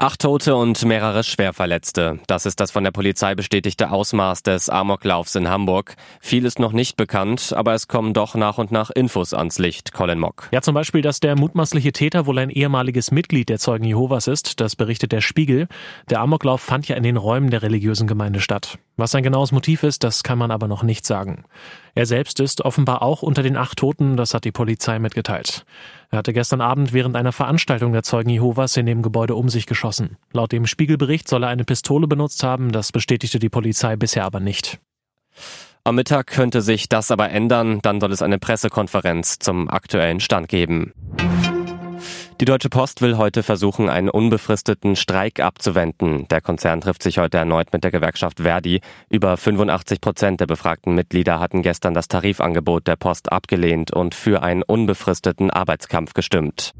Acht Tote und mehrere Schwerverletzte. Das ist das von der Polizei bestätigte Ausmaß des Amoklaufs in Hamburg. Viel ist noch nicht bekannt, aber es kommen doch nach und nach Infos ans Licht, Colin Mock. Ja, zum Beispiel, dass der mutmaßliche Täter wohl ein ehemaliges Mitglied der Zeugen Jehovas ist. Das berichtet der Spiegel. Der Amoklauf fand ja in den Räumen der religiösen Gemeinde statt. Was sein genaues Motiv ist, das kann man aber noch nicht sagen. Er selbst ist offenbar auch unter den acht Toten, das hat die Polizei mitgeteilt. Er hatte gestern Abend während einer Veranstaltung der Zeugen Jehovas in dem Gebäude um sich geschossen. Laut dem Spiegelbericht soll er eine Pistole benutzt haben, das bestätigte die Polizei bisher aber nicht. Am Mittag könnte sich das aber ändern, dann soll es eine Pressekonferenz zum aktuellen Stand geben. Die Deutsche Post will heute versuchen, einen unbefristeten Streik abzuwenden. Der Konzern trifft sich heute erneut mit der Gewerkschaft Verdi. Über 85 Prozent der befragten Mitglieder hatten gestern das Tarifangebot der Post abgelehnt und für einen unbefristeten Arbeitskampf gestimmt.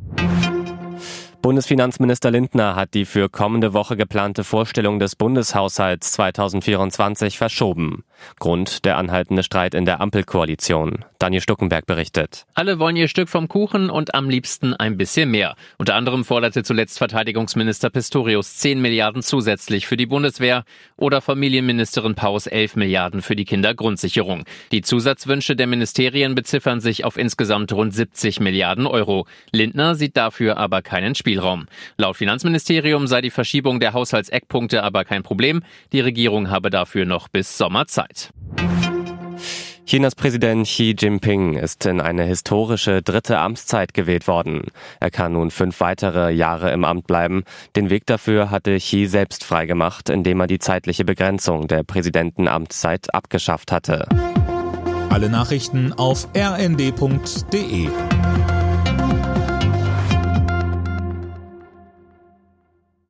Bundesfinanzminister Lindner hat die für kommende Woche geplante Vorstellung des Bundeshaushalts 2024 verschoben. Grund der anhaltende Streit in der Ampelkoalition. Daniel Stuckenberg berichtet. Alle wollen ihr Stück vom Kuchen und am liebsten ein bisschen mehr. Unter anderem forderte zuletzt Verteidigungsminister Pistorius 10 Milliarden zusätzlich für die Bundeswehr oder Familienministerin Paus 11 Milliarden für die Kindergrundsicherung. Die Zusatzwünsche der Ministerien beziffern sich auf insgesamt rund 70 Milliarden Euro. Lindner sieht dafür aber keinen Spiel. Spielraum. Laut Finanzministerium sei die Verschiebung der Haushaltseckpunkte aber kein Problem. Die Regierung habe dafür noch bis Sommer Zeit. Chinas Präsident Xi Jinping ist in eine historische dritte Amtszeit gewählt worden. Er kann nun fünf weitere Jahre im Amt bleiben. Den Weg dafür hatte Xi selbst freigemacht, indem er die zeitliche Begrenzung der Präsidentenamtszeit abgeschafft hatte. Alle Nachrichten auf rnd.de